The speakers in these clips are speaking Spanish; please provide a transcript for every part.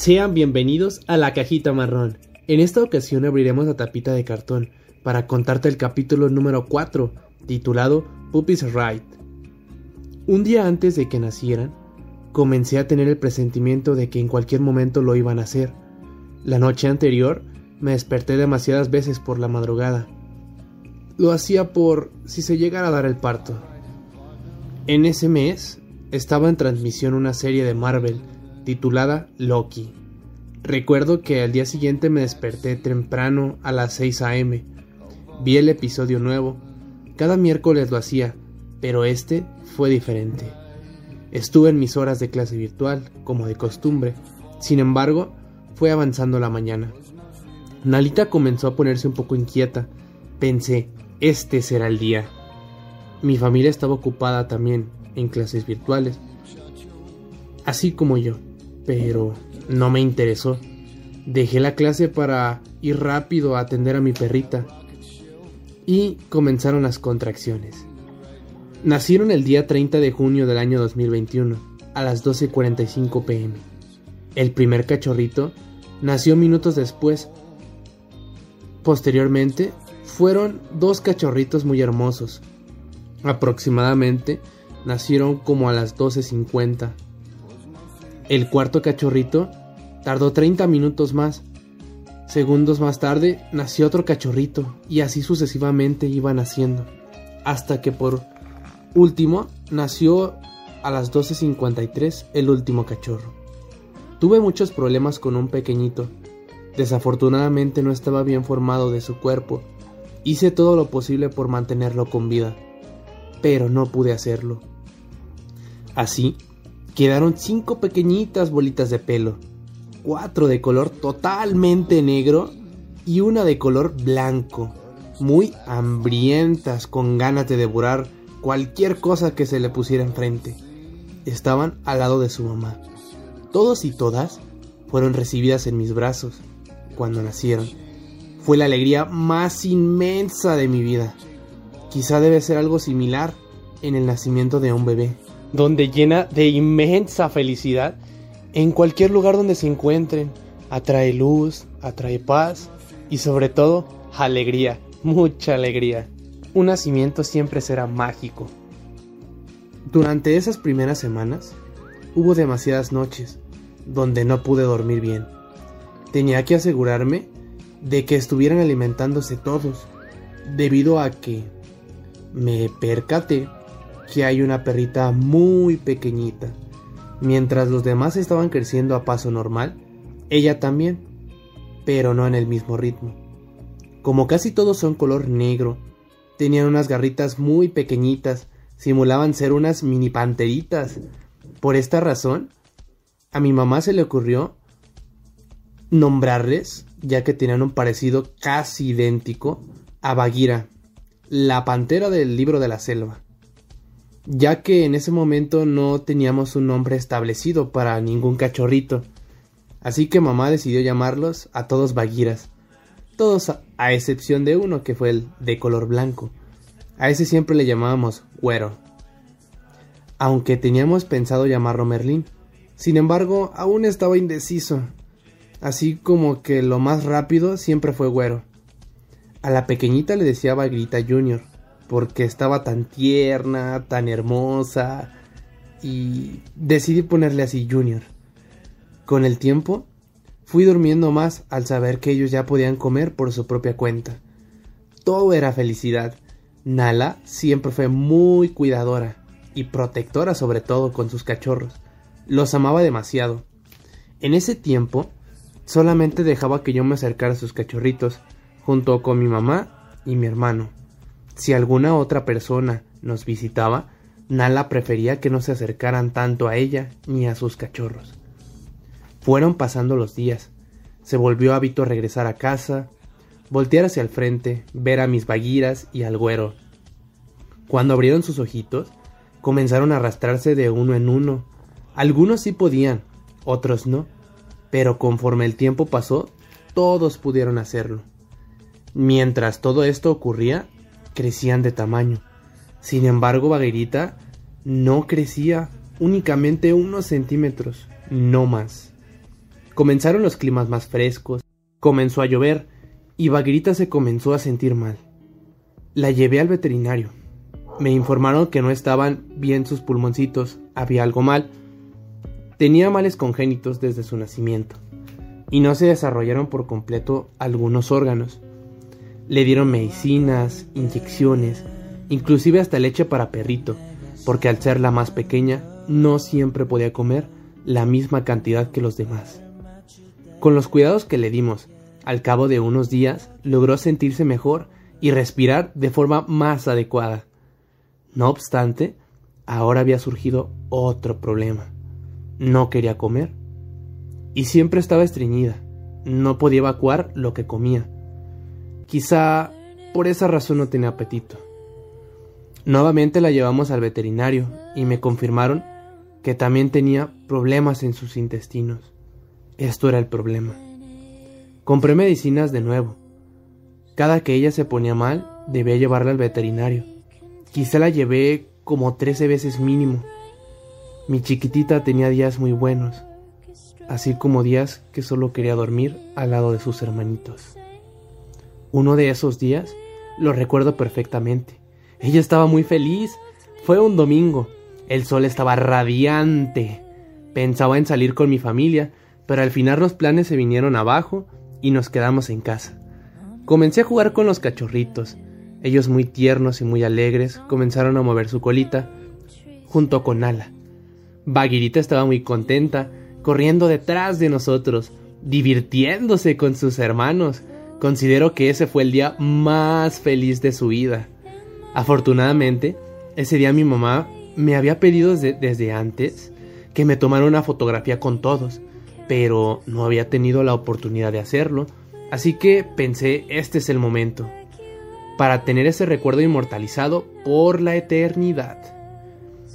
Sean bienvenidos a la cajita marrón. En esta ocasión abriremos la tapita de cartón para contarte el capítulo número 4, titulado Puppies Right. Un día antes de que nacieran, comencé a tener el presentimiento de que en cualquier momento lo iban a hacer. La noche anterior me desperté demasiadas veces por la madrugada. Lo hacía por si se llegara a dar el parto. En ese mes estaba en transmisión una serie de Marvel titulada Loki. Recuerdo que al día siguiente me desperté temprano a las 6 a.m. Vi el episodio nuevo. Cada miércoles lo hacía, pero este fue diferente. Estuve en mis horas de clase virtual, como de costumbre. Sin embargo, fue avanzando la mañana. Nalita comenzó a ponerse un poco inquieta. Pensé, este será el día. Mi familia estaba ocupada también en clases virtuales, así como yo, pero no me interesó. Dejé la clase para ir rápido a atender a mi perrita y comenzaron las contracciones. Nacieron el día 30 de junio del año 2021, a las 12.45 pm. El primer cachorrito nació minutos después. Posteriormente, fueron dos cachorritos muy hermosos. Aproximadamente nacieron como a las 12.50. El cuarto cachorrito tardó 30 minutos más. Segundos más tarde nació otro cachorrito y así sucesivamente iban naciendo. Hasta que por último nació a las 12.53 el último cachorro. Tuve muchos problemas con un pequeñito. Desafortunadamente no estaba bien formado de su cuerpo. Hice todo lo posible por mantenerlo con vida, pero no pude hacerlo. Así, quedaron cinco pequeñitas bolitas de pelo, cuatro de color totalmente negro y una de color blanco, muy hambrientas con ganas de devorar cualquier cosa que se le pusiera enfrente. Estaban al lado de su mamá. Todos y todas fueron recibidas en mis brazos cuando nacieron. Fue la alegría más inmensa de mi vida. Quizá debe ser algo similar en el nacimiento de un bebé donde llena de inmensa felicidad en cualquier lugar donde se encuentren. Atrae luz, atrae paz y sobre todo alegría, mucha alegría. Un nacimiento siempre será mágico. Durante esas primeras semanas hubo demasiadas noches donde no pude dormir bien. Tenía que asegurarme de que estuvieran alimentándose todos, debido a que me percaté que hay una perrita muy pequeñita. Mientras los demás estaban creciendo a paso normal, ella también, pero no en el mismo ritmo. Como casi todos son color negro, tenían unas garritas muy pequeñitas, simulaban ser unas mini panteritas. Por esta razón, a mi mamá se le ocurrió nombrarles, ya que tenían un parecido casi idéntico, a Bagheera, la pantera del libro de la selva ya que en ese momento no teníamos un nombre establecido para ningún cachorrito. Así que mamá decidió llamarlos a todos Bagheeras. Todos a, excepción de uno que fue el de color blanco. A ese siempre le llamábamos Güero. Aunque teníamos pensado llamarlo Merlín. Sin embargo, aún estaba indeciso. Así como que lo más rápido siempre fue Güero. A la pequeñita le decía Bagrita Junior porque estaba tan tierna, tan hermosa y decidí ponerle así Junior. Con el tiempo, fui durmiendo más al saber que ellos ya podían comer por su propia cuenta. Todo era felicidad. Nala siempre fue muy cuidadora y protectora sobre todo con sus cachorros. Los amaba demasiado. En ese tiempo, solamente dejaba que yo me acercara a sus cachorritos, junto con mi mamá y mi hermano. Si alguna otra persona nos visitaba, Nala prefería que no se acercaran tanto a ella ni a sus cachorros. Fueron pasando los días. Se volvió hábito regresar a casa, voltear hacia el frente, ver a mis vaguiras y al güero. Cuando abrieron sus ojitos, comenzaron a arrastrarse de uno en uno. Algunos sí podían, otros no, pero conforme el tiempo pasó, todos pudieron hacerlo. Mientras todo esto ocurría, crecían de tamaño. Sin embargo, Baguerita no crecía únicamente unos centímetros, no más. Comenzaron los climas más frescos, comenzó a llover y Baguerita se comenzó a sentir mal. La llevé al veterinario. Me informaron que no estaban bien sus pulmoncitos, había algo mal. Tenía males congénitos desde su nacimiento y no se desarrollaron por completo algunos órganos. Le dieron medicinas, inyecciones, inclusive hasta leche para perrito, porque al ser la más pequeña no siempre podía comer la misma cantidad que los demás. Con los cuidados que le dimos, al cabo de unos días logró sentirse mejor y respirar de forma más adecuada. No obstante, ahora había surgido otro problema. No quería comer. Y siempre estaba estreñida. No podía evacuar lo que comía. Quizá por esa razón no tenía apetito. Nuevamente la llevamos al veterinario y me confirmaron que también tenía problemas en sus intestinos. Esto era el problema. Compré medicinas de nuevo. Cada que ella se ponía mal, debía llevarla al veterinario. Quizá la llevé como trece veces mínimo. Mi chiquitita tenía días muy buenos, así como días que solo quería dormir al lado de sus hermanitos. Uno de esos días lo recuerdo perfectamente. Ella estaba muy feliz. Fue un domingo. El sol estaba radiante. Pensaba en salir con mi familia, pero al final los planes se vinieron abajo y nos quedamos en casa. Comencé a jugar con los cachorritos. Ellos muy tiernos y muy alegres comenzaron a mover su colita junto con Ala. Baguirita estaba muy contenta, corriendo detrás de nosotros, divirtiéndose con sus hermanos. Considero que ese fue el día más feliz de su vida. Afortunadamente, ese día mi mamá me había pedido desde, antes que me tomara una fotografía con todos, pero no había tenido la oportunidad de hacerlo, así que pensé, este es el momento, para tener ese recuerdo inmortalizado por la eternidad.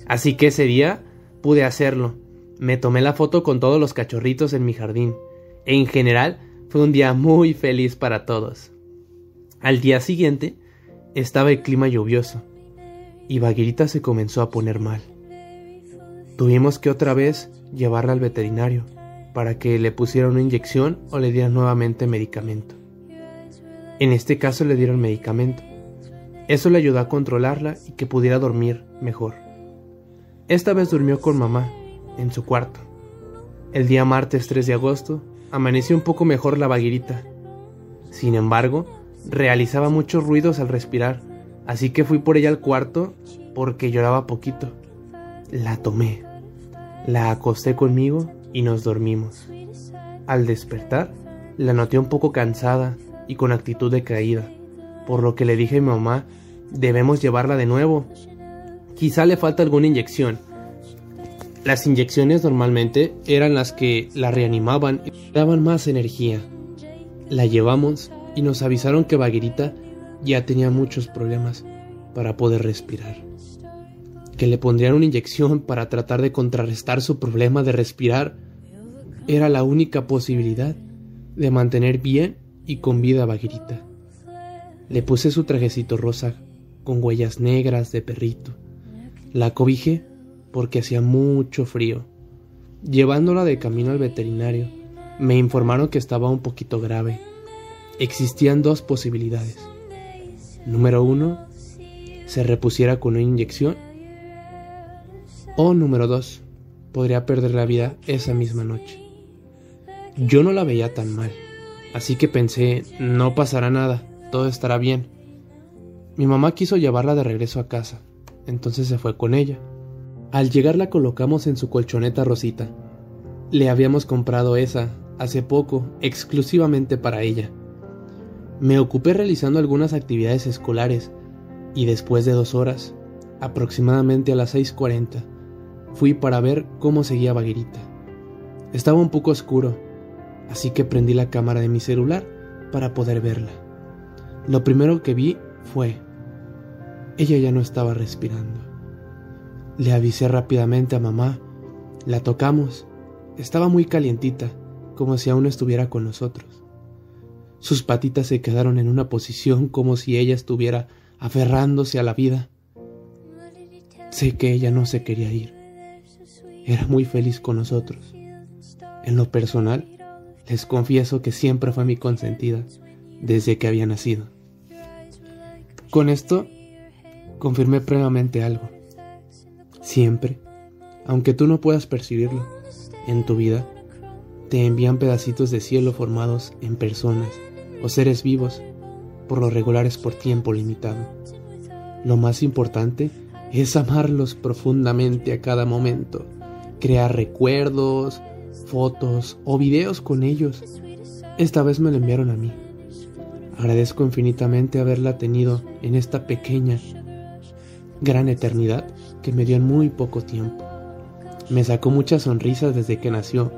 Así que ese día pude hacerlo. Me tomé la foto con todos los cachorritos en mi jardín. En general, fue un día muy feliz para todos. Al día siguiente, estaba el clima lluvioso y Baguirita se comenzó a poner mal. Tuvimos que otra vez llevarla al veterinario para que le pusieran una inyección o le dieran nuevamente medicamento. En este caso le dieron medicamento. Eso le ayudó a controlarla y que pudiera dormir mejor. Esta vez durmió con mamá, en su cuarto. El día martes 3 de agosto, amaneció un poco mejor la vaguirita. Sin embargo, realizaba muchos ruidos al respirar, así que fui por ella al cuarto porque lloraba poquito. La tomé, la acosté conmigo y nos dormimos. Al despertar, la noté un poco cansada y con actitud de caída, por lo que le dije a mi mamá, debemos llevarla de nuevo. Quizá le falta alguna inyección. Las inyecciones normalmente eran las que la reanimaban y daban más energía. La llevamos y nos avisaron que Baguerita ya tenía muchos problemas para poder respirar. Que le pondrían una inyección para tratar de contrarrestar su problema de respirar era la única posibilidad de mantener bien y con vida a Baguerita. Le puse su trajecito rosa con huellas negras de perrito. La cobijé porque hacía mucho frío. Llevándola de camino al veterinario, me informaron que estaba un poquito grave existían dos posibilidades. Número uno, se repusiera con una inyección. O número dos, podría perder la vida esa misma noche. Yo no la veía tan mal, así que pensé, no pasará nada, todo estará bien. Mi mamá quiso llevarla de regreso a casa, entonces se fue con ella. Al llegar la colocamos en su colchoneta rosita. Le habíamos comprado esa hace poco, exclusivamente para ella. Me ocupé realizando algunas actividades escolares y después de dos horas, aproximadamente a las 6.40, fui para ver cómo seguía Baguerita. Estaba un poco oscuro, así que prendí la cámara de mi celular para poder verla. Lo primero que vi fue, ella ya no estaba respirando. Le avisé rápidamente a mamá, la tocamos, estaba muy calientita, como si aún estuviera con nosotros. Sus patitas se quedaron en una posición como si ella estuviera aferrándose a la vida. Sé que ella no se quería ir. Era muy feliz con nosotros. En lo personal, les confieso que siempre fue mi consentida desde que había nacido. Con esto confirmé previamente algo. Siempre, aunque tú no puedas percibirlo, en tu vida te envían pedacitos de cielo formados en personas o seres vivos, por lo regulares por tiempo limitado. Lo más importante es amarlos profundamente a cada momento, crear recuerdos, fotos o videos con ellos. Esta vez me lo enviaron a mí. Agradezco infinitamente haberla tenido en esta pequeña, gran eternidad que me dio en muy poco tiempo. Me sacó muchas sonrisas desde que nació,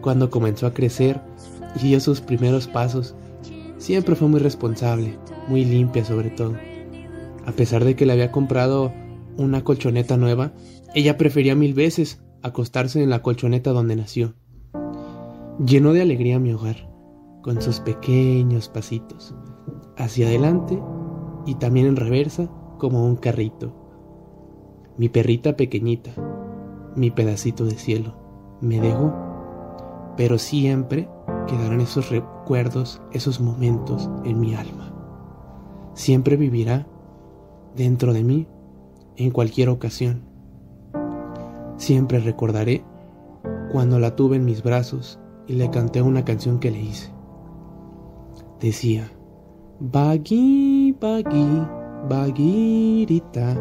cuando comenzó a crecer y dio sus primeros pasos. Siempre fue muy responsable, muy limpia sobre todo. A pesar de que le había comprado una colchoneta nueva, ella prefería mil veces acostarse en la colchoneta donde nació. Llenó de alegría mi hogar, con sus pequeños pasitos, hacia adelante y también en reversa como un carrito. Mi perrita pequeñita, mi pedacito de cielo, me dejó, pero siempre quedarán esos recuerdos, esos momentos en mi alma. Siempre vivirá dentro de mí en cualquier ocasión. Siempre recordaré cuando la tuve en mis brazos y le canté una canción que le hice. Decía, Bagui, bagui, baguirita,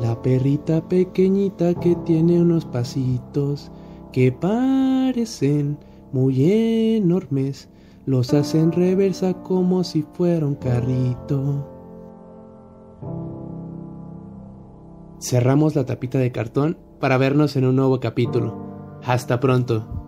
la perrita pequeñita que tiene unos pasitos que parecen muy enormes, los hacen reversa como si fuera un carrito. Cerramos la tapita de cartón para vernos en un nuevo capítulo. Hasta pronto.